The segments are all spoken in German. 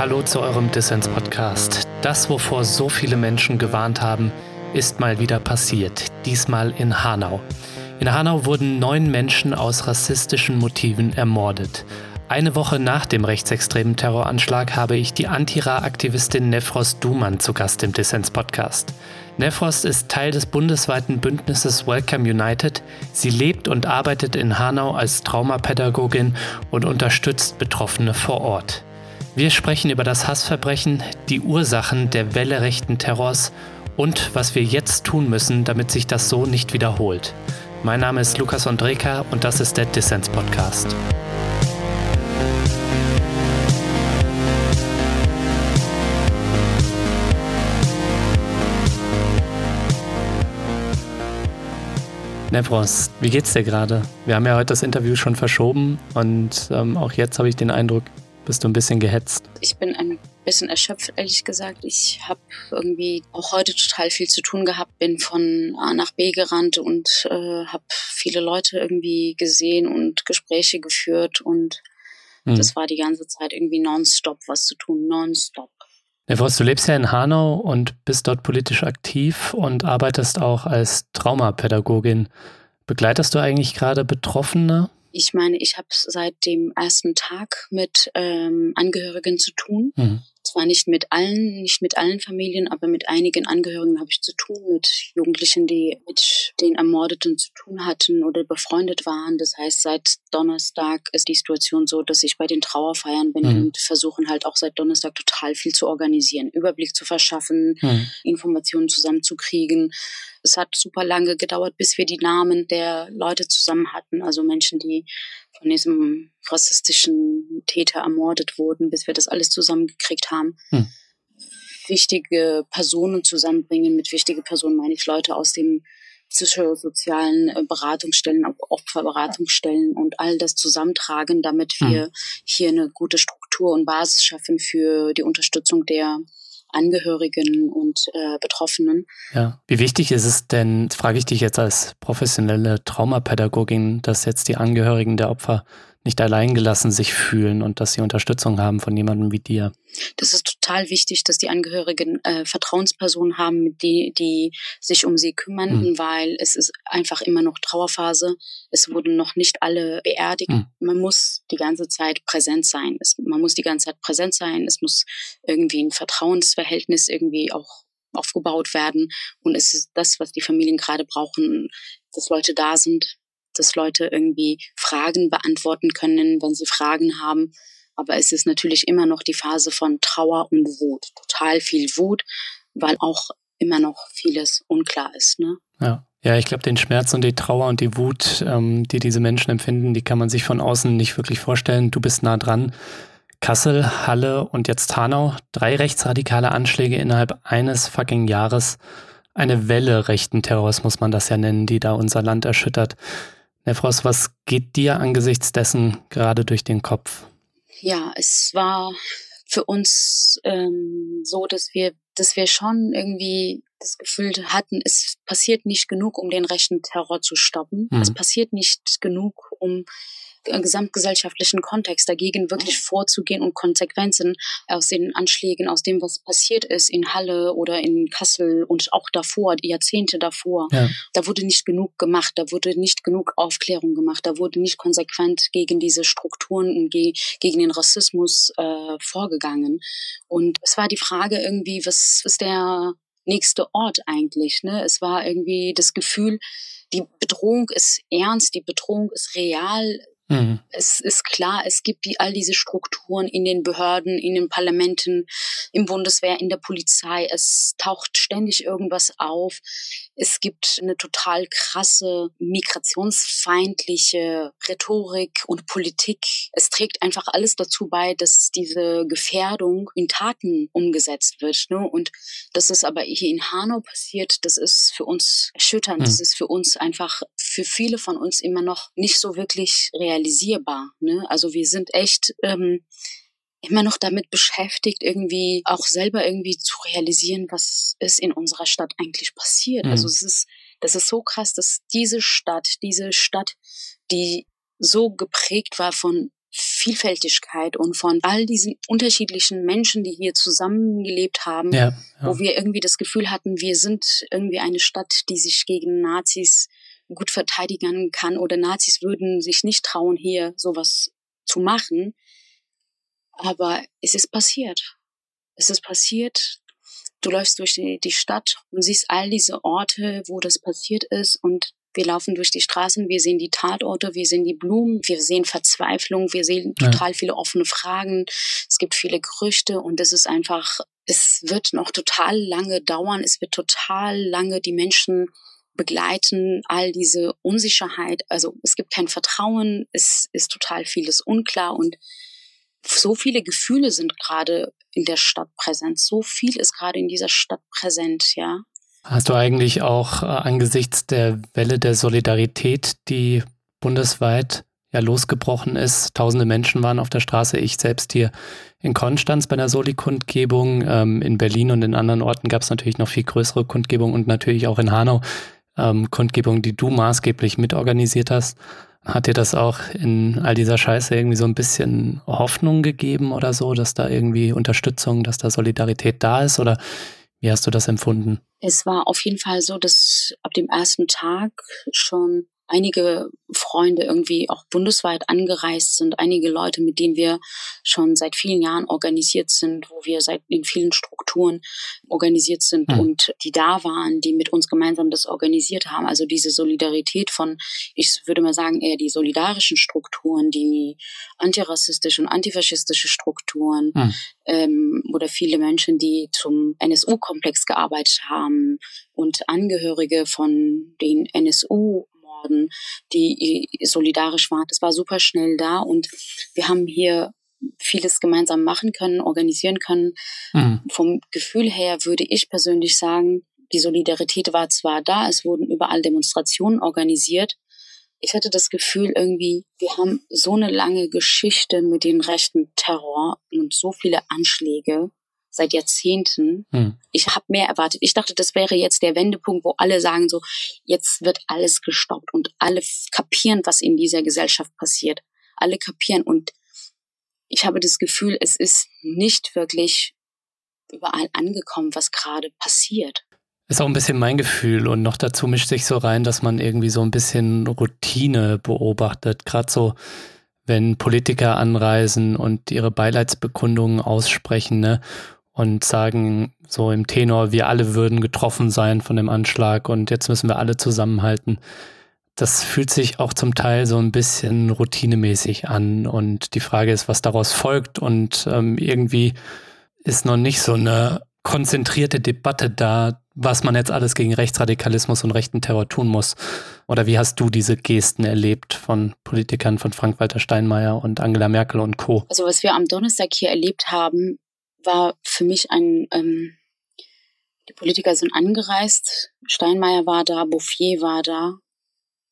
Hallo zu eurem Dissens-Podcast. Das, wovor so viele Menschen gewarnt haben, ist mal wieder passiert. Diesmal in Hanau. In Hanau wurden neun Menschen aus rassistischen Motiven ermordet. Eine Woche nach dem rechtsextremen Terroranschlag habe ich die Antira-Aktivistin Nefros Duman zu Gast im Dissens-Podcast. Nefrost ist Teil des bundesweiten Bündnisses Welcome United. Sie lebt und arbeitet in Hanau als Traumapädagogin und unterstützt Betroffene vor Ort. Wir sprechen über das Hassverbrechen, die Ursachen der Welle rechten Terrors und was wir jetzt tun müssen, damit sich das so nicht wiederholt. Mein Name ist Lukas Andreka und das ist der Dissens Podcast. Nevros, wie geht's dir gerade? Wir haben ja heute das Interview schon verschoben und ähm, auch jetzt habe ich den Eindruck, bist du ein bisschen gehetzt? Ich bin ein bisschen erschöpft, ehrlich gesagt. Ich habe irgendwie auch heute total viel zu tun gehabt, bin von A nach B gerannt und äh, habe viele Leute irgendwie gesehen und Gespräche geführt und hm. das war die ganze Zeit irgendwie nonstop was zu tun, nonstop. Du lebst ja in Hanau und bist dort politisch aktiv und arbeitest auch als Traumapädagogin. Begleitest du eigentlich gerade Betroffene? Ich meine, ich habe seit dem ersten Tag mit ähm, Angehörigen zu tun. Mhm zwar nicht mit allen, nicht mit allen Familien, aber mit einigen Angehörigen habe ich zu tun, mit Jugendlichen, die mit den Ermordeten zu tun hatten oder befreundet waren. Das heißt, seit Donnerstag ist die Situation so, dass ich bei den Trauerfeiern bin mhm. und versuchen halt auch seit Donnerstag total viel zu organisieren, Überblick zu verschaffen, mhm. Informationen zusammenzukriegen. Es hat super lange gedauert, bis wir die Namen der Leute zusammen hatten, also Menschen, die von diesem rassistischen Täter ermordet wurden, bis wir das alles zusammengekriegt haben. Hm. Wichtige Personen zusammenbringen. Mit wichtige Personen meine ich Leute aus dem psychosozialen äh, Beratungsstellen, Opferberatungsstellen und all das zusammentragen, damit wir hm. hier eine gute Struktur und Basis schaffen für die Unterstützung der Angehörigen und äh, Betroffenen. Ja, wie wichtig ist es denn, frage ich dich jetzt als professionelle Traumapädagogin, dass jetzt die Angehörigen der Opfer nicht alleingelassen sich fühlen und dass sie Unterstützung haben von jemandem wie dir. Das ist total wichtig, dass die Angehörigen äh, Vertrauenspersonen haben, die, die sich um sie kümmern, mhm. weil es ist einfach immer noch Trauerphase. Es wurden noch nicht alle beerdigt. Mhm. Man muss die ganze Zeit präsent sein. Es, man muss die ganze Zeit präsent sein. Es muss irgendwie ein Vertrauensverhältnis irgendwie auch aufgebaut werden. Und es ist das, was die Familien gerade brauchen, dass Leute da sind, dass Leute irgendwie Fragen beantworten können, wenn sie Fragen haben. Aber es ist natürlich immer noch die Phase von Trauer und Wut. Total viel Wut, weil auch immer noch vieles unklar ist. Ne? Ja. Ja, ich glaube, den Schmerz und die Trauer und die Wut, ähm, die diese Menschen empfinden, die kann man sich von außen nicht wirklich vorstellen. Du bist nah dran. Kassel, Halle und jetzt Hanau. Drei rechtsradikale Anschläge innerhalb eines fucking Jahres. Eine Welle rechten Terrors muss man das ja nennen, die da unser Land erschüttert. Herr Frost, was geht dir angesichts dessen gerade durch den Kopf? Ja, es war für uns ähm, so, dass wir, dass wir schon irgendwie das Gefühl hatten, es passiert nicht genug, um den rechten Terror zu stoppen. Mhm. Es passiert nicht genug, um gesamtgesellschaftlichen Kontext dagegen wirklich vorzugehen und Konsequenzen aus den Anschlägen, aus dem, was passiert ist in Halle oder in Kassel und auch davor, die Jahrzehnte davor. Ja. Da wurde nicht genug gemacht, da wurde nicht genug Aufklärung gemacht, da wurde nicht konsequent gegen diese Strukturen und ge gegen den Rassismus äh, vorgegangen. Und es war die Frage irgendwie, was ist der nächste Ort eigentlich? Ne? Es war irgendwie das Gefühl, die Bedrohung ist ernst, die Bedrohung ist real, Mhm. Es ist klar, es gibt die, all diese Strukturen in den Behörden, in den Parlamenten, im Bundeswehr, in der Polizei. Es taucht ständig irgendwas auf. Es gibt eine total krasse migrationsfeindliche Rhetorik und Politik. Es trägt einfach alles dazu bei, dass diese Gefährdung in Taten umgesetzt wird. Ne? Und das ist aber hier in Hanau passiert, das ist für uns erschütternd. Mhm. Das ist für uns einfach, für viele von uns immer noch nicht so wirklich realisierbar. Ne? Also wir sind echt ähm, immer noch damit beschäftigt, irgendwie auch selber irgendwie zu realisieren, was ist in unserer Stadt eigentlich passiert. Also mhm. Also es ist, das ist so krass, dass diese Stadt, diese Stadt, die so geprägt war von Vielfältigkeit und von all diesen unterschiedlichen Menschen, die hier zusammengelebt haben, ja, ja. wo wir irgendwie das Gefühl hatten, wir sind irgendwie eine Stadt, die sich gegen Nazis gut verteidigen kann oder Nazis würden sich nicht trauen, hier sowas zu machen. Aber es ist passiert. Es ist passiert. Du läufst durch die, die Stadt und siehst all diese Orte, wo das passiert ist und wir laufen durch die Straßen, wir sehen die Tatorte, wir sehen die Blumen, wir sehen Verzweiflung, wir sehen total viele offene Fragen. Es gibt viele Gerüchte und es ist einfach, es wird noch total lange dauern. Es wird total lange die Menschen begleiten, all diese Unsicherheit. Also es gibt kein Vertrauen, es ist total vieles unklar und so viele Gefühle sind gerade in der Stadt präsent. So viel ist gerade in dieser Stadt präsent, ja. Hast du eigentlich auch äh, angesichts der Welle der Solidarität, die bundesweit ja losgebrochen ist, tausende Menschen waren auf der Straße, ich selbst hier in Konstanz bei der Soli-Kundgebung, ähm, in Berlin und in anderen Orten gab es natürlich noch viel größere Kundgebungen und natürlich auch in Hanau ähm, Kundgebungen, die du maßgeblich mitorganisiert hast. Hat dir das auch in all dieser Scheiße irgendwie so ein bisschen Hoffnung gegeben oder so, dass da irgendwie Unterstützung, dass da Solidarität da ist? Oder wie hast du das empfunden? Es war auf jeden Fall so, dass ab dem ersten Tag schon einige Freunde irgendwie auch bundesweit angereist sind, einige Leute, mit denen wir schon seit vielen Jahren organisiert sind, wo wir seit in vielen Strukturen organisiert sind mhm. und die da waren, die mit uns gemeinsam das organisiert haben. Also diese Solidarität von, ich würde mal sagen, eher die solidarischen Strukturen, die antirassistische und antifaschistische Strukturen mhm. ähm, oder viele Menschen, die zum NSU-Komplex gearbeitet haben und Angehörige von den NSU worden, die solidarisch waren. Das war super schnell da und wir haben hier vieles gemeinsam machen können, organisieren können. Mhm. Vom Gefühl her würde ich persönlich sagen, die Solidarität war zwar da, es wurden überall Demonstrationen organisiert. Ich hatte das Gefühl irgendwie, wir haben so eine lange Geschichte mit dem rechten Terror und so viele Anschläge seit Jahrzehnten. Hm. Ich habe mehr erwartet. Ich dachte, das wäre jetzt der Wendepunkt, wo alle sagen so, jetzt wird alles gestoppt und alle kapieren, was in dieser Gesellschaft passiert. Alle kapieren und ich habe das Gefühl, es ist nicht wirklich überall angekommen, was gerade passiert. Ist auch ein bisschen mein Gefühl und noch dazu mischt sich so rein, dass man irgendwie so ein bisschen Routine beobachtet. Gerade so, wenn Politiker anreisen und ihre Beileidsbekundungen aussprechen, ne? Und sagen so im Tenor, wir alle würden getroffen sein von dem Anschlag und jetzt müssen wir alle zusammenhalten. Das fühlt sich auch zum Teil so ein bisschen routinemäßig an und die Frage ist, was daraus folgt und ähm, irgendwie ist noch nicht so eine konzentrierte Debatte da, was man jetzt alles gegen Rechtsradikalismus und rechten Terror tun muss. Oder wie hast du diese Gesten erlebt von Politikern von Frank-Walter Steinmeier und Angela Merkel und Co.? Also was wir am Donnerstag hier erlebt haben, war für mich ein, ähm, die Politiker sind angereist, Steinmeier war da, Bouffier war da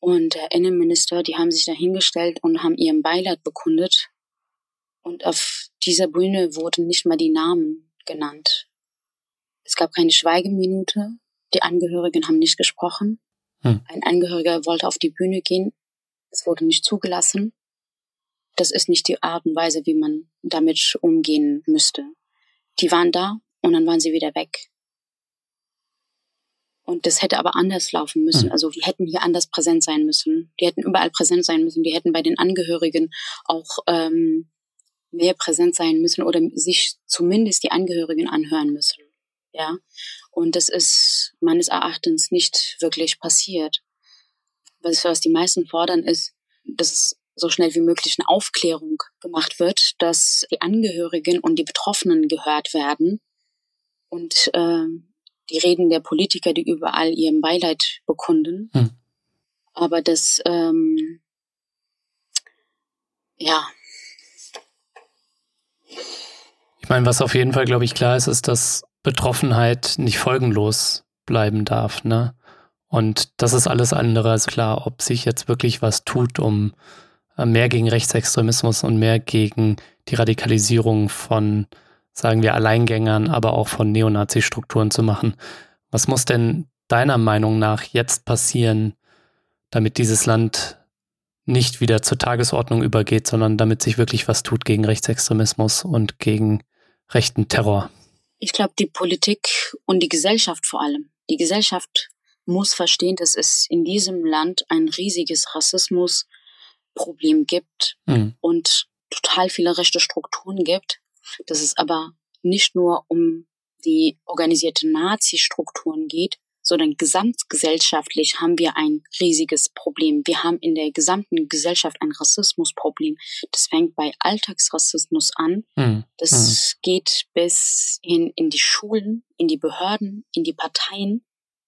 und der Innenminister, die haben sich da hingestellt und haben ihren Beileid bekundet. Und auf dieser Bühne wurden nicht mal die Namen genannt. Es gab keine Schweigeminute. Die Angehörigen haben nicht gesprochen. Hm. Ein Angehöriger wollte auf die Bühne gehen. Es wurde nicht zugelassen. Das ist nicht die Art und Weise, wie man damit umgehen müsste. Die waren da und dann waren sie wieder weg. Und das hätte aber anders laufen müssen. Hm. Also wir hätten hier anders präsent sein müssen. Die hätten überall präsent sein müssen. Die hätten bei den Angehörigen auch ähm, mehr präsent sein müssen oder sich zumindest die Angehörigen anhören müssen. Ja. Und das ist meines Erachtens nicht wirklich passiert. Was, was die meisten fordern, ist, dass so schnell wie möglich eine Aufklärung gemacht wird, dass die Angehörigen und die Betroffenen gehört werden und äh, die Reden der Politiker, die überall ihren Beileid bekunden. Hm. Aber das, ähm, ja. Ich meine, was auf jeden Fall, glaube ich, klar ist, ist, dass Betroffenheit nicht folgenlos bleiben darf, ne? Und das ist alles andere als klar, ob sich jetzt wirklich was tut, um mehr gegen Rechtsextremismus und mehr gegen die Radikalisierung von, sagen wir, Alleingängern, aber auch von Neonazi-Strukturen zu machen. Was muss denn deiner Meinung nach jetzt passieren, damit dieses Land nicht wieder zur Tagesordnung übergeht, sondern damit sich wirklich was tut gegen Rechtsextremismus und gegen rechten Terror. Ich glaube, die Politik und die Gesellschaft vor allem. Die Gesellschaft muss verstehen, dass es in diesem Land ein riesiges Rassismusproblem gibt mhm. und total viele rechte Strukturen gibt. Dass es aber nicht nur um die organisierte Nazi-Strukturen geht, sondern gesamtgesellschaftlich haben wir ein riesiges Problem. Wir haben in der gesamten Gesellschaft ein Rassismusproblem. Das fängt bei Alltagsrassismus an. Mhm. Das mhm. geht bis hin in die Schulen, in die Behörden, in die Parteien.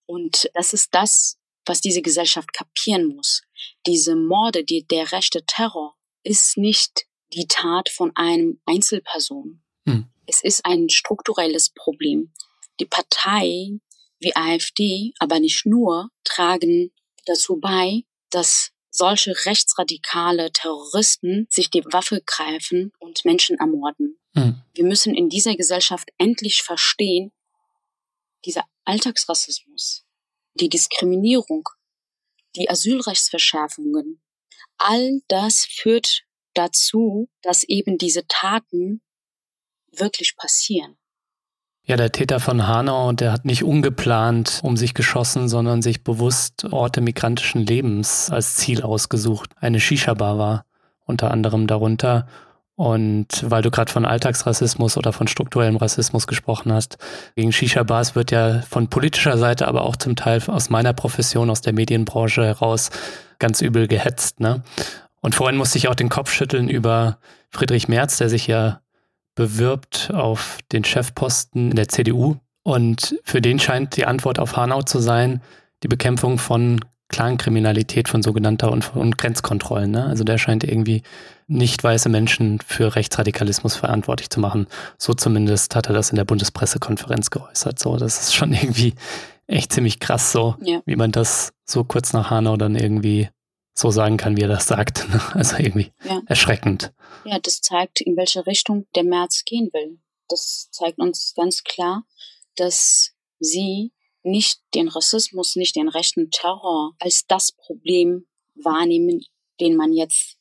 Und das ist das, was diese Gesellschaft kapieren muss. Diese Morde, die, der rechte Terror ist nicht die Tat von einem Einzelperson. Mhm. Es ist ein strukturelles Problem. Die Partei wie AfD, aber nicht nur, tragen dazu bei, dass solche rechtsradikale Terroristen sich die Waffe greifen und Menschen ermorden. Mhm. Wir müssen in dieser Gesellschaft endlich verstehen, dieser Alltagsrassismus, die Diskriminierung, die Asylrechtsverschärfungen, all das führt dazu, dass eben diese Taten wirklich passieren. Ja, der Täter von Hanau, der hat nicht ungeplant um sich geschossen, sondern sich bewusst Orte migrantischen Lebens als Ziel ausgesucht. Eine Shisha-Bar war unter anderem darunter. Und weil du gerade von Alltagsrassismus oder von strukturellem Rassismus gesprochen hast, gegen Shisha-Bars wird ja von politischer Seite, aber auch zum Teil aus meiner Profession, aus der Medienbranche heraus ganz übel gehetzt. Ne? Und vorhin musste ich auch den Kopf schütteln über Friedrich Merz, der sich ja bewirbt auf den Chefposten in der CDU. Und für den scheint die Antwort auf Hanau zu sein, die Bekämpfung von Clankriminalität, von sogenannter und, und Grenzkontrollen. Ne? Also der scheint irgendwie nicht weiße Menschen für Rechtsradikalismus verantwortlich zu machen. So zumindest hat er das in der Bundespressekonferenz geäußert. So, das ist schon irgendwie echt ziemlich krass, so ja. wie man das so kurz nach Hanau dann irgendwie so sagen kann, wie er das sagt. Also irgendwie ja. erschreckend. Ja, das zeigt, in welche Richtung der März gehen will. Das zeigt uns ganz klar, dass sie nicht den Rassismus, nicht den rechten Terror als das Problem wahrnehmen, den man jetzt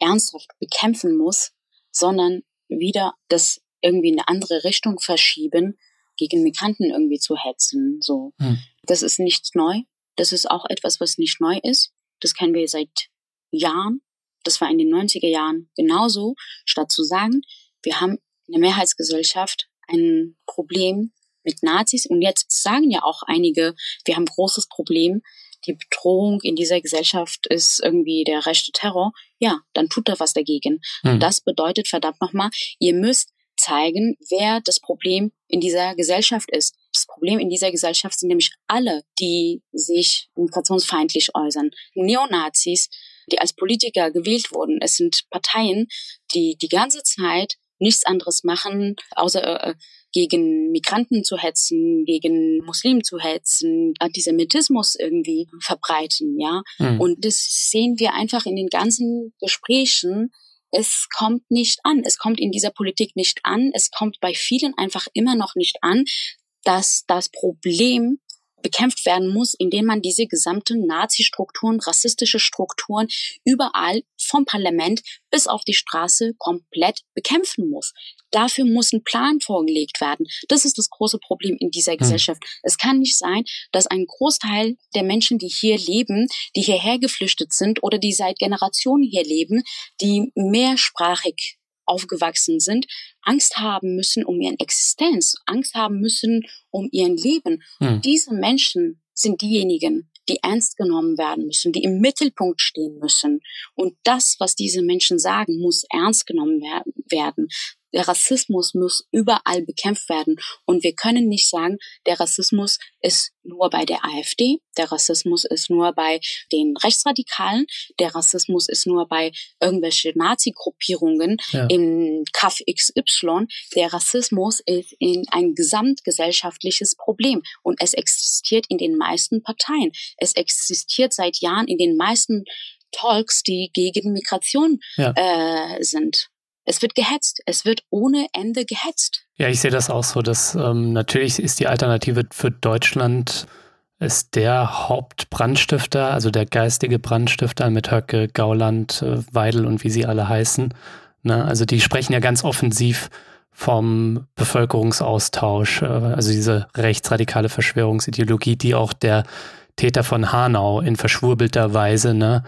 ernsthaft bekämpfen muss, sondern wieder das irgendwie in eine andere Richtung verschieben, gegen Migranten irgendwie zu hetzen. So, hm. das ist nicht neu. Das ist auch etwas, was nicht neu ist. Das kennen wir seit Jahren. Das war in den 90er Jahren genauso. Statt zu sagen, wir haben in der Mehrheitsgesellschaft ein Problem mit Nazis und jetzt sagen ja auch einige, wir haben großes Problem. Die Bedrohung in dieser Gesellschaft ist irgendwie der rechte Terror. Ja, dann tut er was dagegen. Hm. Und das bedeutet verdammt nochmal, ihr müsst zeigen, wer das Problem in dieser Gesellschaft ist. Das Problem in dieser Gesellschaft sind nämlich alle, die sich migrationsfeindlich äußern. Neonazis, die als Politiker gewählt wurden. Es sind Parteien, die die ganze Zeit nichts anderes machen, außer äh, gegen Migranten zu hetzen, gegen Muslimen zu hetzen, Antisemitismus irgendwie verbreiten, ja. Mhm. Und das sehen wir einfach in den ganzen Gesprächen, es kommt nicht an. Es kommt in dieser Politik nicht an. Es kommt bei vielen einfach immer noch nicht an, dass das Problem bekämpft werden muss, indem man diese gesamten Nazi-Strukturen, rassistische Strukturen überall vom Parlament bis auf die Straße komplett bekämpfen muss. Dafür muss ein Plan vorgelegt werden. Das ist das große Problem in dieser hm. Gesellschaft. Es kann nicht sein, dass ein Großteil der Menschen, die hier leben, die hierher geflüchtet sind oder die seit Generationen hier leben, die mehrsprachig aufgewachsen sind, Angst haben müssen um ihren Existenz, Angst haben müssen um ihren Leben. Hm. diese Menschen sind diejenigen, die ernst genommen werden müssen, die im Mittelpunkt stehen müssen. Und das, was diese Menschen sagen, muss ernst genommen werden. Der Rassismus muss überall bekämpft werden. Und wir können nicht sagen, der Rassismus ist nur bei der AfD, der Rassismus ist nur bei den Rechtsradikalen, der Rassismus ist nur bei irgendwelchen Nazi-Gruppierungen ja. im Kaff XY. Der Rassismus ist in ein gesamtgesellschaftliches Problem und es existiert in den meisten Parteien. Es existiert seit Jahren in den meisten Talks, die gegen Migration ja. äh, sind. Es wird gehetzt. Es wird ohne Ende gehetzt. Ja, ich sehe das auch so, dass ähm, natürlich ist die Alternative für Deutschland ist der Hauptbrandstifter, also der geistige Brandstifter mit Höcke, Gauland, äh, Weidel und wie sie alle heißen. Ne? Also die sprechen ja ganz offensiv vom Bevölkerungsaustausch, äh, also diese rechtsradikale Verschwörungsideologie, die auch der Täter von Hanau in verschwurbelter Weise ne,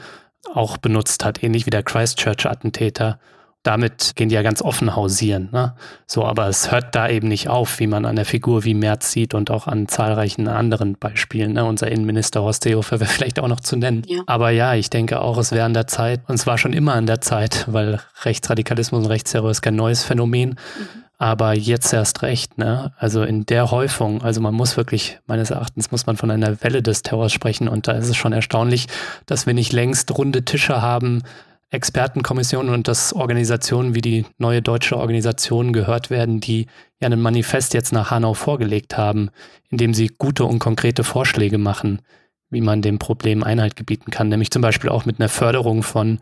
auch benutzt hat, ähnlich wie der Christchurch-Attentäter damit gehen die ja ganz offen hausieren. Ne? So, aber es hört da eben nicht auf, wie man an der Figur wie Merz sieht und auch an zahlreichen anderen Beispielen. Ne? Unser Innenminister Horst Seehofer wäre vielleicht auch noch zu nennen. Ja. Aber ja, ich denke auch, es wäre an der Zeit, und es war schon immer an der Zeit, weil Rechtsradikalismus und Rechtsterror ist kein neues Phänomen. Mhm. Aber jetzt erst recht, ne? Also in der Häufung, also man muss wirklich, meines Erachtens muss man von einer Welle des Terrors sprechen und da ist es schon erstaunlich, dass wir nicht längst runde Tische haben, Expertenkommissionen und dass Organisationen wie die neue deutsche Organisation gehört werden, die ja ein Manifest jetzt nach Hanau vorgelegt haben, in dem sie gute und konkrete Vorschläge machen, wie man dem Problem Einhalt gebieten kann, nämlich zum Beispiel auch mit einer Förderung von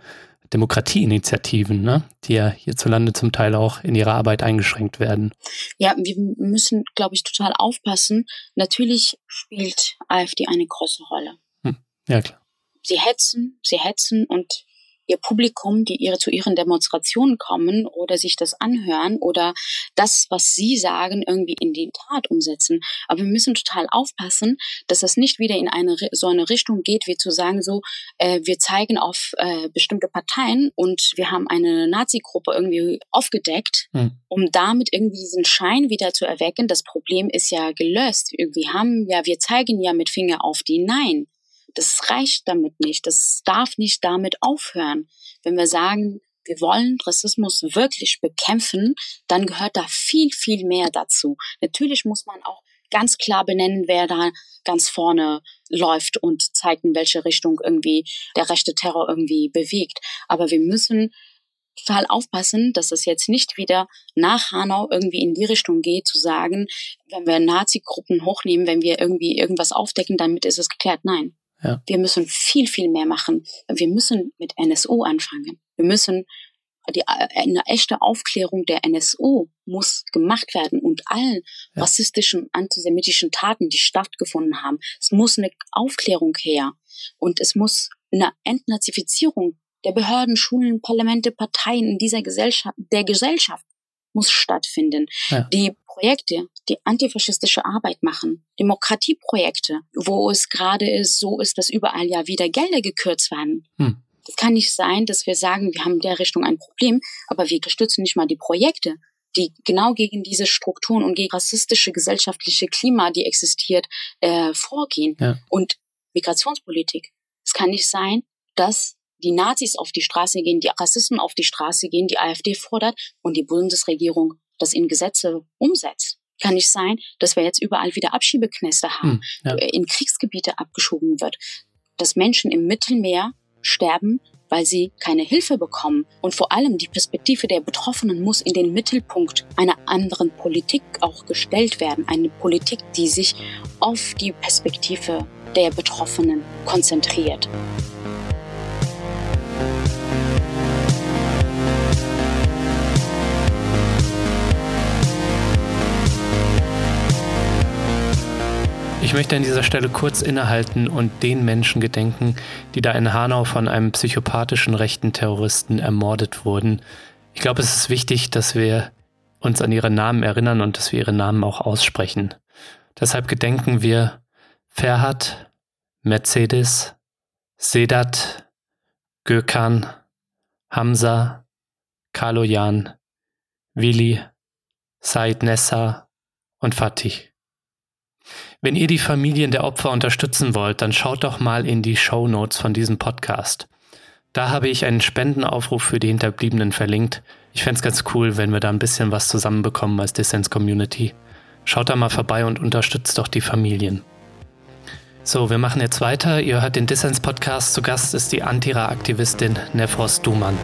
Demokratieinitiativen, ne, die ja hierzulande zum Teil auch in ihrer Arbeit eingeschränkt werden. Ja, wir müssen, glaube ich, total aufpassen. Natürlich spielt AfD eine große Rolle. Hm. Ja, klar. Sie hetzen, sie hetzen und ihr Publikum, die ihre zu ihren Demonstrationen kommen oder sich das anhören oder das, was sie sagen, irgendwie in die Tat umsetzen. Aber wir müssen total aufpassen, dass das nicht wieder in eine so eine Richtung geht, wie zu sagen so, äh, wir zeigen auf äh, bestimmte Parteien und wir haben eine Nazi-Gruppe irgendwie aufgedeckt, hm. um damit irgendwie diesen Schein wieder zu erwecken. Das Problem ist ja gelöst. Wir haben ja, wir zeigen ja mit Finger auf die Nein. Das reicht damit nicht. Das darf nicht damit aufhören. Wenn wir sagen, wir wollen Rassismus wirklich bekämpfen, dann gehört da viel, viel mehr dazu. Natürlich muss man auch ganz klar benennen, wer da ganz vorne läuft und zeigt, in welche Richtung irgendwie der rechte Terror irgendwie bewegt. Aber wir müssen total aufpassen, dass es jetzt nicht wieder nach Hanau irgendwie in die Richtung geht, zu sagen, wenn wir Nazi-Gruppen hochnehmen, wenn wir irgendwie irgendwas aufdecken, damit ist es geklärt. Nein. Ja. Wir müssen viel, viel mehr machen. Wir müssen mit NSO anfangen. Wir müssen die, eine echte Aufklärung der NSO muss gemacht werden und allen ja. rassistischen, antisemitischen Taten, die stattgefunden haben. Es muss eine Aufklärung her und es muss eine Entnazifizierung der Behörden, Schulen, Parlamente, Parteien in dieser Gesellschaft, der Gesellschaft muss stattfinden. Ja. Die Projekte, die antifaschistische Arbeit machen, Demokratieprojekte, wo es gerade so ist, dass überall ja wieder Gelder gekürzt werden. Hm. Das kann nicht sein, dass wir sagen, wir haben in der Richtung ein Problem, aber wir unterstützen nicht mal die Projekte, die genau gegen diese Strukturen und gegen rassistische gesellschaftliche Klima, die existiert, äh, vorgehen. Ja. Und Migrationspolitik. Es kann nicht sein, dass die Nazis auf die Straße gehen, die Rassisten auf die Straße gehen, die AfD fordert und die Bundesregierung das in Gesetze umsetzt. Kann nicht sein, dass wir jetzt überall wieder Abschiebeknäste haben, hm, ja. in Kriegsgebiete abgeschoben wird, dass Menschen im Mittelmeer sterben, weil sie keine Hilfe bekommen. Und vor allem die Perspektive der Betroffenen muss in den Mittelpunkt einer anderen Politik auch gestellt werden. Eine Politik, die sich auf die Perspektive der Betroffenen konzentriert. Ich möchte an dieser Stelle kurz innehalten und den Menschen gedenken, die da in Hanau von einem psychopathischen rechten Terroristen ermordet wurden. Ich glaube, es ist wichtig, dass wir uns an ihre Namen erinnern und dass wir ihre Namen auch aussprechen. Deshalb gedenken wir Ferhat, Mercedes, Sedat, Gökhan, Hamza, Kaloyan, Willi, Said Nessa und Fatih. Wenn ihr die Familien der Opfer unterstützen wollt, dann schaut doch mal in die Show Notes von diesem Podcast. Da habe ich einen Spendenaufruf für die Hinterbliebenen verlinkt. Ich fände es ganz cool, wenn wir da ein bisschen was zusammenbekommen als Dissens Community. Schaut da mal vorbei und unterstützt doch die Familien. So, wir machen jetzt weiter. Ihr hört den Dissens Podcast. Zu Gast ist die Antira-Aktivistin Nefros Duman.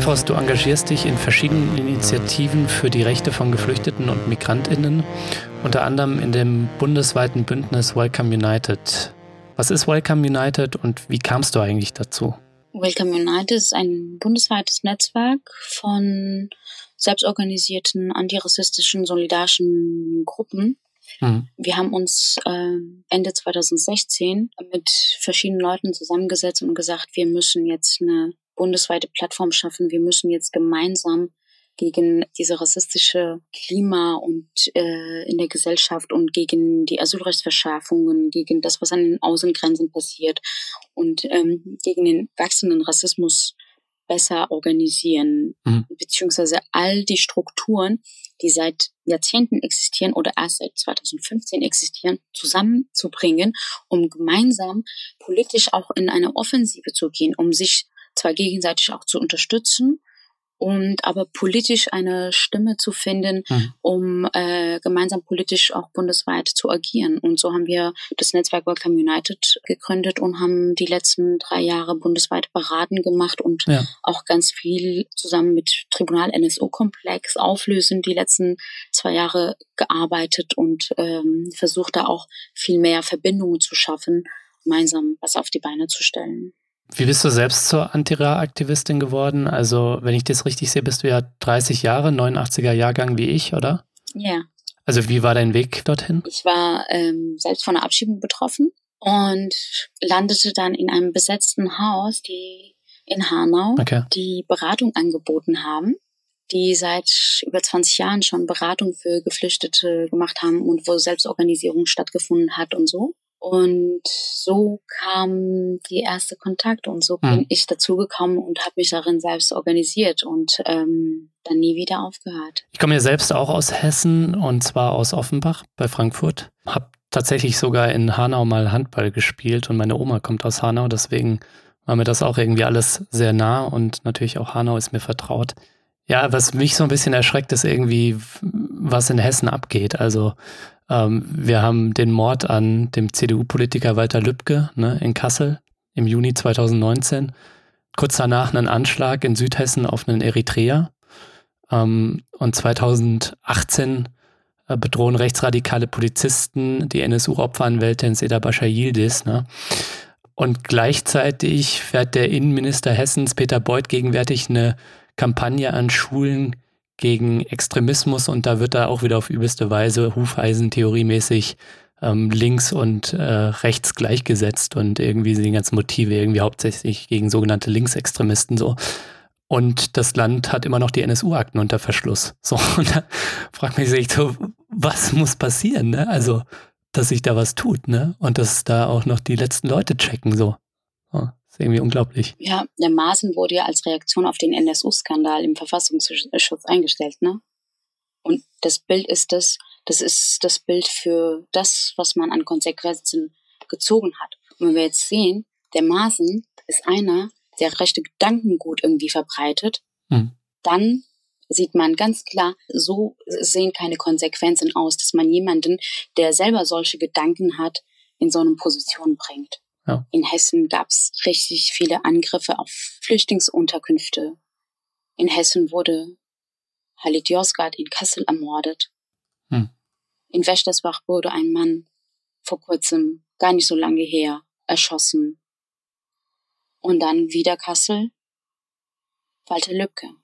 Nefos, du engagierst dich in verschiedenen Initiativen für die Rechte von Geflüchteten und Migrantinnen, unter anderem in dem bundesweiten Bündnis Welcome United. Was ist Welcome United und wie kamst du eigentlich dazu? Welcome United ist ein bundesweites Netzwerk von selbstorganisierten antirassistischen, solidarischen Gruppen. Mhm. Wir haben uns äh, Ende 2016 mit verschiedenen Leuten zusammengesetzt und gesagt, wir müssen jetzt eine bundesweite Plattform schaffen. Wir müssen jetzt gemeinsam gegen diese rassistische Klima und äh, in der Gesellschaft und gegen die Asylrechtsverschärfungen, gegen das, was an den Außengrenzen passiert und ähm, gegen den wachsenden Rassismus besser organisieren, mhm. beziehungsweise all die Strukturen, die seit Jahrzehnten existieren oder erst seit 2015 existieren, zusammenzubringen, um gemeinsam politisch auch in eine Offensive zu gehen, um sich zwar gegenseitig auch zu unterstützen, und aber politisch eine Stimme zu finden, mhm. um äh, gemeinsam politisch auch bundesweit zu agieren. Und so haben wir das Netzwerk Welcome United gegründet und haben die letzten drei Jahre bundesweit beraten gemacht und ja. auch ganz viel zusammen mit Tribunal NSO-Komplex auflösen die letzten zwei Jahre gearbeitet und ähm, versucht da auch viel mehr Verbindungen zu schaffen, gemeinsam was auf die Beine zu stellen. Wie bist du selbst zur Antira-Aktivistin geworden? Also, wenn ich das richtig sehe, bist du ja 30 Jahre, 89er Jahrgang wie ich, oder? Ja. Also, wie war dein Weg dorthin? Ich war ähm, selbst von einer Abschiebung betroffen und landete dann in einem besetzten Haus, die in Hanau, okay. die Beratung angeboten haben, die seit über 20 Jahren schon Beratung für Geflüchtete gemacht haben und wo Selbstorganisierung stattgefunden hat und so. Und so kam die erste Kontakt und so bin mhm. ich dazugekommen und habe mich darin selbst organisiert und ähm, dann nie wieder aufgehört. Ich komme ja selbst auch aus Hessen und zwar aus Offenbach bei Frankfurt. Hab tatsächlich sogar in Hanau mal Handball gespielt und meine Oma kommt aus Hanau, deswegen war mir das auch irgendwie alles sehr nah und natürlich auch Hanau ist mir vertraut. Ja, was mich so ein bisschen erschreckt, ist irgendwie, was in Hessen abgeht. Also ähm, wir haben den Mord an dem CDU-Politiker Walter Lübcke ne, in Kassel im Juni 2019. Kurz danach einen Anschlag in Südhessen auf einen Eritreer. Ähm, und 2018 äh, bedrohen rechtsradikale Polizisten die NSU-Opferanwältin Seda Bascha Yildiz. Ne? Und gleichzeitig fährt der Innenminister Hessens, Peter Beuth, gegenwärtig eine Kampagne an Schulen gegen Extremismus und da wird da auch wieder auf übelste Weise Hufeisentheoriemäßig ähm, links und äh, rechts gleichgesetzt und irgendwie sind die ganzen Motive irgendwie hauptsächlich gegen sogenannte Linksextremisten so. Und das Land hat immer noch die NSU-Akten unter Verschluss. So, und da fragt man sich so, was muss passieren, ne? Also, dass sich da was tut, ne? Und dass da auch noch die letzten Leute checken, so. Ist irgendwie unglaublich. Ja, der Maaßen wurde ja als Reaktion auf den NSU-Skandal im Verfassungsschutz eingestellt, ne? Und das Bild ist das, das ist das Bild für das, was man an Konsequenzen gezogen hat. Und wenn wir jetzt sehen, der Maaßen ist einer, der rechte Gedankengut irgendwie verbreitet, hm. dann sieht man ganz klar, so sehen keine Konsequenzen aus, dass man jemanden, der selber solche Gedanken hat, in so eine Position bringt. Ja. In Hessen gab es richtig viele Angriffe auf Flüchtlingsunterkünfte. In Hessen wurde Halit Yozgat in Kassel ermordet. Hm. In Wächtersbach wurde ein Mann vor kurzem, gar nicht so lange her, erschossen. Und dann wieder Kassel, Walter Lübcke.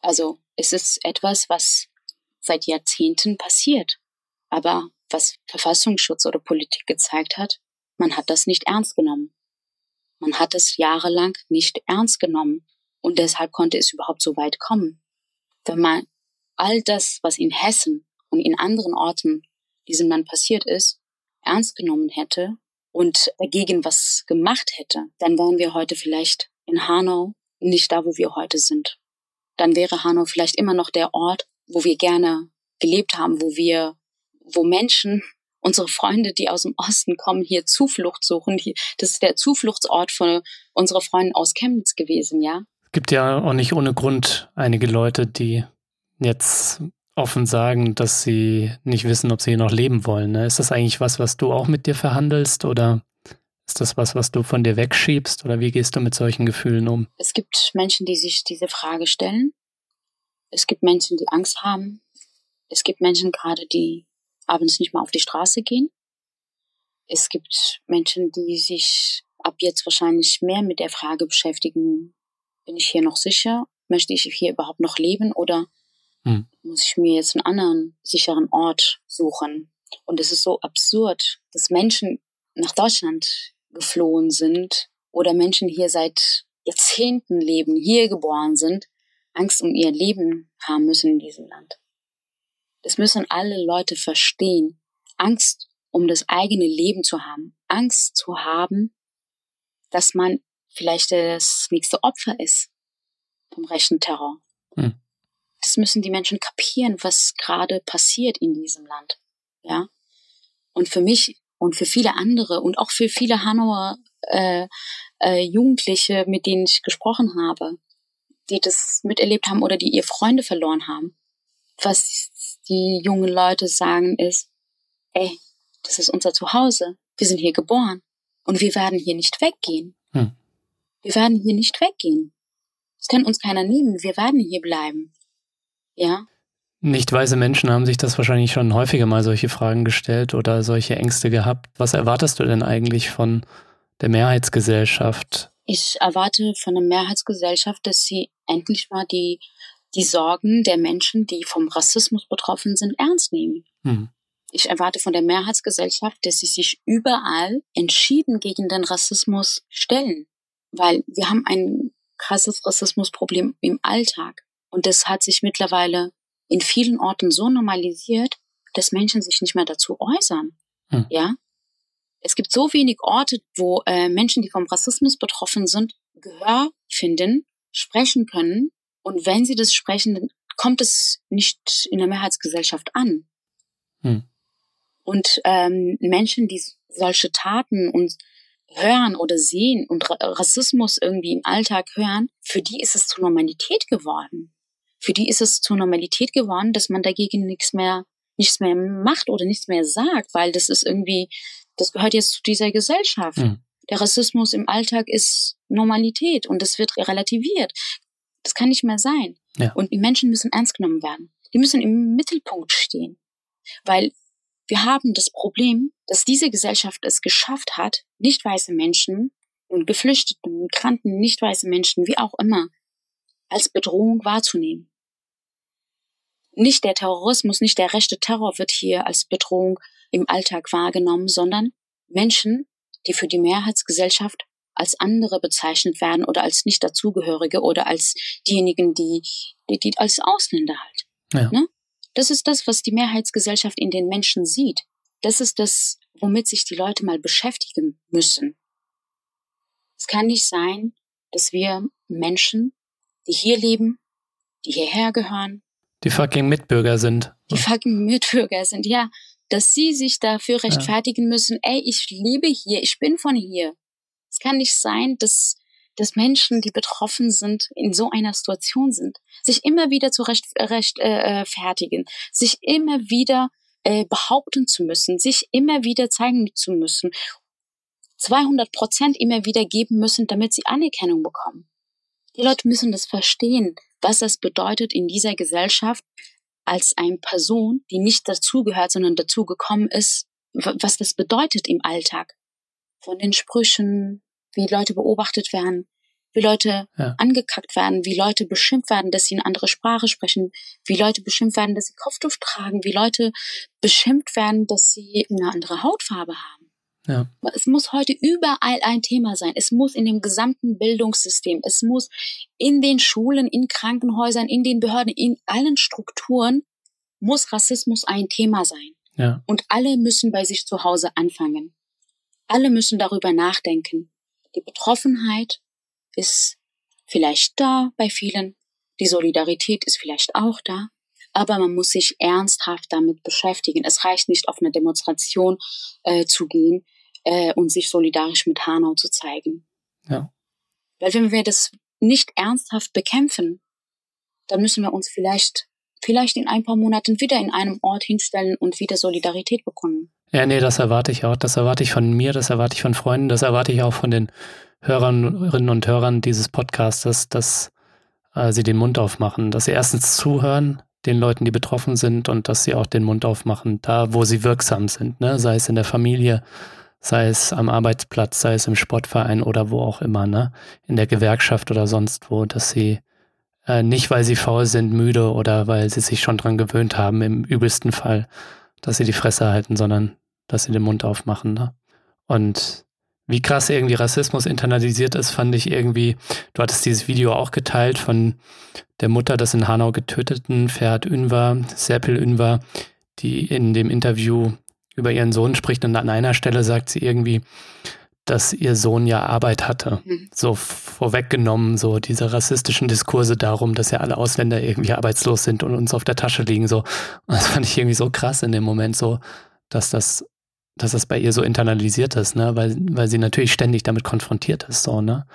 Also es ist etwas, was seit Jahrzehnten passiert. Aber was Verfassungsschutz oder Politik gezeigt hat, man hat das nicht ernst genommen. Man hat es jahrelang nicht ernst genommen und deshalb konnte es überhaupt so weit kommen. Wenn man all das, was in Hessen und in anderen Orten diesem Land passiert ist, ernst genommen hätte und dagegen was gemacht hätte, dann wären wir heute vielleicht in Hanau nicht da, wo wir heute sind. Dann wäre Hanau vielleicht immer noch der Ort, wo wir gerne gelebt haben, wo wir, wo Menschen unsere Freunde, die aus dem Osten kommen, hier Zuflucht suchen. Das ist der Zufluchtsort von unserer Freundin aus Chemnitz gewesen, ja. Es gibt ja auch nicht ohne Grund einige Leute, die jetzt offen sagen, dass sie nicht wissen, ob sie hier noch leben wollen. Ne? Ist das eigentlich was, was du auch mit dir verhandelst oder ist das was, was du von dir wegschiebst oder wie gehst du mit solchen Gefühlen um? Es gibt Menschen, die sich diese Frage stellen. Es gibt Menschen, die Angst haben. Es gibt Menschen gerade, die abends nicht mal auf die Straße gehen. Es gibt Menschen, die sich ab jetzt wahrscheinlich mehr mit der Frage beschäftigen, bin ich hier noch sicher? Möchte ich hier überhaupt noch leben oder hm. muss ich mir jetzt einen anderen sicheren Ort suchen? Und es ist so absurd, dass Menschen nach Deutschland geflohen sind oder Menschen hier seit Jahrzehnten leben, hier geboren sind, Angst um ihr Leben haben müssen in diesem Land. Das müssen alle Leute verstehen. Angst um das eigene Leben zu haben. Angst zu haben, dass man vielleicht das nächste Opfer ist vom rechten Terror. Hm. Das müssen die Menschen kapieren, was gerade passiert in diesem Land. Ja. Und für mich und für viele andere und auch für viele Hanauer äh, äh, Jugendliche, mit denen ich gesprochen habe, die das miterlebt haben oder die ihr Freunde verloren haben, was die jungen Leute sagen ist, ey, das ist unser Zuhause. Wir sind hier geboren und wir werden hier nicht weggehen. Hm. Wir werden hier nicht weggehen. Das kann uns keiner nehmen. Wir werden hier bleiben. Ja. Nicht weise Menschen haben sich das wahrscheinlich schon häufiger mal solche Fragen gestellt oder solche Ängste gehabt. Was erwartest du denn eigentlich von der Mehrheitsgesellschaft? Ich erwarte von der Mehrheitsgesellschaft, dass sie endlich mal die, die Sorgen der Menschen, die vom Rassismus betroffen sind, ernst nehmen. Hm. Ich erwarte von der Mehrheitsgesellschaft, dass sie sich überall entschieden gegen den Rassismus stellen. Weil wir haben ein krasses Rassismusproblem im Alltag. Und das hat sich mittlerweile in vielen Orten so normalisiert, dass Menschen sich nicht mehr dazu äußern. Hm. Ja. Es gibt so wenig Orte, wo äh, Menschen, die vom Rassismus betroffen sind, Gehör finden, sprechen können. Und wenn sie das sprechen, dann kommt es nicht in der Mehrheitsgesellschaft an. Hm. Und ähm, Menschen, die solche Taten und hören oder sehen und Rassismus irgendwie im Alltag hören, für die ist es zur Normalität geworden. Für die ist es zur Normalität geworden, dass man dagegen nichts mehr, nichts mehr macht oder nichts mehr sagt, weil das ist irgendwie, das gehört jetzt zu dieser Gesellschaft. Mhm. Der Rassismus im Alltag ist Normalität und das wird relativiert. Das kann nicht mehr sein. Ja. Und die Menschen müssen ernst genommen werden. Die müssen im Mittelpunkt stehen. Weil wir haben das Problem, dass diese Gesellschaft es geschafft hat, nicht weiße Menschen und Geflüchtete, Migranten, nicht weiße Menschen, wie auch immer, als Bedrohung wahrzunehmen. Nicht der Terrorismus, nicht der rechte Terror wird hier als Bedrohung im Alltag wahrgenommen, sondern Menschen, die für die Mehrheitsgesellschaft als andere bezeichnet werden oder als nicht dazugehörige oder als diejenigen, die, die, die als Ausländer halt. Ja. Ne? Das ist das, was die Mehrheitsgesellschaft in den Menschen sieht. Das ist das, womit sich die Leute mal beschäftigen müssen. Es kann nicht sein, dass wir Menschen, die hier leben, die hierher gehören, die fucking Mitbürger sind. Die fucking Mitbürger sind, ja. Dass sie sich dafür rechtfertigen ja. müssen, ey, ich lebe hier, ich bin von hier. Es kann nicht sein, dass dass Menschen, die betroffen sind, in so einer Situation sind, sich immer wieder zu recht, recht äh, äh, fertigen, sich immer wieder äh, behaupten zu müssen, sich immer wieder zeigen zu müssen, 200 Prozent immer wieder geben müssen, damit sie Anerkennung bekommen. Die Leute müssen das verstehen, was das bedeutet in dieser Gesellschaft als eine Person, die nicht dazugehört, sondern dazugekommen ist, was das bedeutet im Alltag. Von den Sprüchen, wie Leute beobachtet werden, wie Leute ja. angekackt werden, wie Leute beschimpft werden, dass sie eine andere Sprache sprechen, wie Leute beschimpft werden, dass sie Kopftuch tragen, wie Leute beschimpft werden, dass sie eine andere Hautfarbe haben. Ja. Es muss heute überall ein Thema sein. Es muss in dem gesamten Bildungssystem, es muss in den Schulen, in Krankenhäusern, in den Behörden, in allen Strukturen muss Rassismus ein Thema sein. Ja. Und alle müssen bei sich zu Hause anfangen. Alle müssen darüber nachdenken. Die Betroffenheit ist vielleicht da bei vielen, die Solidarität ist vielleicht auch da, aber man muss sich ernsthaft damit beschäftigen. Es reicht nicht, auf eine Demonstration äh, zu gehen äh, und sich solidarisch mit Hanau zu zeigen. Ja. Weil wenn wir das nicht ernsthaft bekämpfen, dann müssen wir uns vielleicht, vielleicht in ein paar Monaten wieder in einem Ort hinstellen und wieder Solidarität bekommen. Ja, nee, das erwarte ich auch. Das erwarte ich von mir, das erwarte ich von Freunden, das erwarte ich auch von den Hörerinnen und Hörern dieses Podcasts, dass äh, sie den Mund aufmachen, dass sie erstens zuhören den Leuten, die betroffen sind und dass sie auch den Mund aufmachen, da wo sie wirksam sind, ne? sei es in der Familie, sei es am Arbeitsplatz, sei es im Sportverein oder wo auch immer, ne? In der Gewerkschaft oder sonst wo, dass sie äh, nicht, weil sie faul sind, müde oder weil sie sich schon dran gewöhnt haben, im übelsten Fall, dass sie die Fresse halten, sondern dass sie den Mund aufmachen, ne? Und wie krass irgendwie Rassismus internalisiert ist, fand ich irgendwie, du hattest dieses Video auch geteilt von der Mutter des in Hanau getöteten Ferhat Ünver, Serpil Ünver, die in dem Interview über ihren Sohn spricht und an einer Stelle sagt sie irgendwie, dass ihr Sohn ja Arbeit hatte. Mhm. So vorweggenommen, so diese rassistischen Diskurse darum, dass ja alle Ausländer irgendwie arbeitslos sind und uns auf der Tasche liegen. So. Und das fand ich irgendwie so krass in dem Moment, so, dass das dass das bei ihr so internalisiert ist, ne? Weil, weil sie natürlich ständig damit konfrontiert ist, so, ne?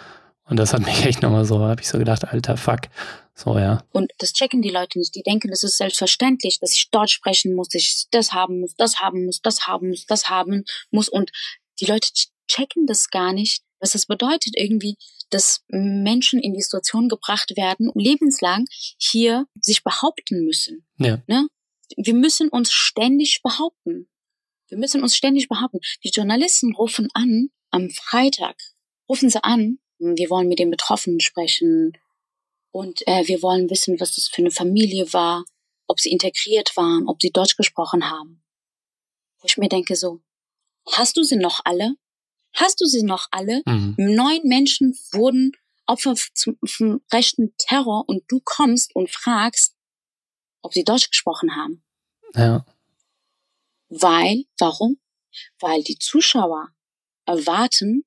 Und das hat mich echt nochmal so, habe ich so gedacht, alter Fuck. So, ja. Und das checken die Leute nicht. Die denken, es ist selbstverständlich, dass ich Deutsch sprechen muss, ich das haben muss, das haben muss, das haben muss, das haben muss. Und die Leute checken das gar nicht, was das bedeutet irgendwie, dass Menschen in die Situation gebracht werden, lebenslang hier sich behaupten müssen. Ja. Ne? Wir müssen uns ständig behaupten. Wir müssen uns ständig behaupten. Die Journalisten rufen an am Freitag, rufen sie an, wir wollen mit den Betroffenen sprechen und äh, wir wollen wissen, was das für eine Familie war, ob sie integriert waren, ob sie Deutsch gesprochen haben. Wo ich mir denke so, hast du sie noch alle? Hast du sie noch alle? Mhm. Neun Menschen wurden Opfer zum rechten Terror und du kommst und fragst, ob sie Deutsch gesprochen haben. Ja. Weil, warum? Weil die Zuschauer erwarten,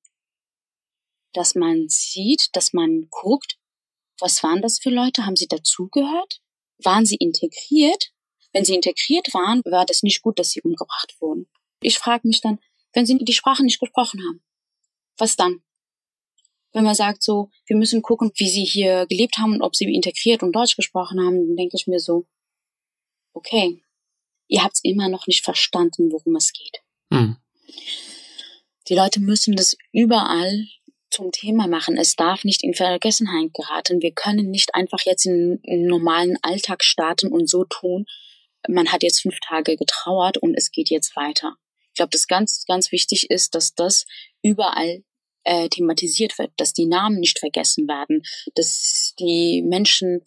dass man sieht, dass man guckt, was waren das für Leute? Haben sie dazugehört? Waren sie integriert? Wenn sie integriert waren, war das nicht gut, dass sie umgebracht wurden. Ich frage mich dann, wenn sie die Sprache nicht gesprochen haben, was dann? Wenn man sagt so, wir müssen gucken, wie sie hier gelebt haben und ob sie integriert und Deutsch gesprochen haben, dann denke ich mir so, okay, ihr habt immer noch nicht verstanden, worum es geht. Mhm. Die Leute müssen das überall zum Thema machen. Es darf nicht in Vergessenheit geraten. Wir können nicht einfach jetzt in einen normalen Alltag starten und so tun, man hat jetzt fünf Tage getrauert und es geht jetzt weiter. Ich glaube, das ganz, ganz wichtig ist, dass das überall äh, thematisiert wird, dass die Namen nicht vergessen werden, dass die Menschen,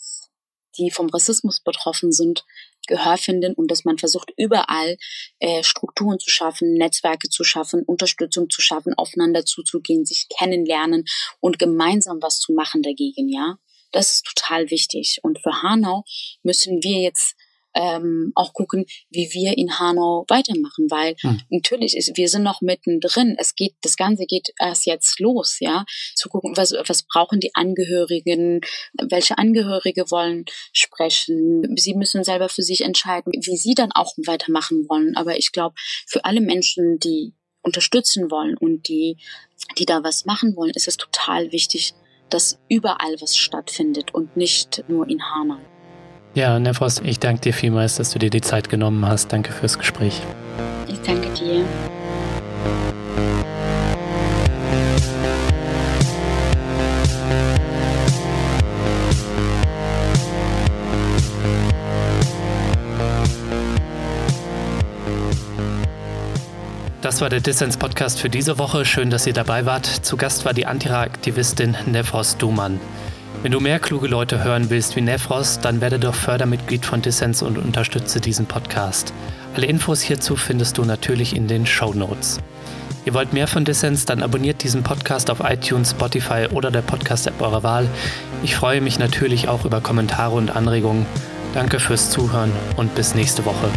die vom Rassismus betroffen sind, Gehör finden und dass man versucht, überall äh, Strukturen zu schaffen, Netzwerke zu schaffen, Unterstützung zu schaffen, aufeinander zuzugehen, sich kennenlernen und gemeinsam was zu machen dagegen, ja. Das ist total wichtig. Und für Hanau müssen wir jetzt ähm, auch gucken, wie wir in Hanau weitermachen, weil hm. natürlich ist, wir sind noch mittendrin. Es geht, das Ganze geht erst jetzt los, ja, zu gucken, was, was brauchen die Angehörigen, welche Angehörige wollen sprechen. Sie müssen selber für sich entscheiden, wie sie dann auch weitermachen wollen. Aber ich glaube, für alle Menschen, die unterstützen wollen und die, die da was machen wollen, ist es total wichtig, dass überall was stattfindet und nicht nur in Hanau. Ja, Nefros, ich danke dir vielmals, dass du dir die Zeit genommen hast. Danke fürs Gespräch. Ich danke dir. Das war der Dissens-Podcast für diese Woche. Schön, dass ihr dabei wart. Zu Gast war die Antira-Aktivistin Nefros Dumann. Wenn du mehr kluge Leute hören willst wie Nefros, dann werde doch Fördermitglied von Dissens und unterstütze diesen Podcast. Alle Infos hierzu findest du natürlich in den Show Notes. Ihr wollt mehr von Dissens, dann abonniert diesen Podcast auf iTunes, Spotify oder der Podcast-App eurer Wahl. Ich freue mich natürlich auch über Kommentare und Anregungen. Danke fürs Zuhören und bis nächste Woche.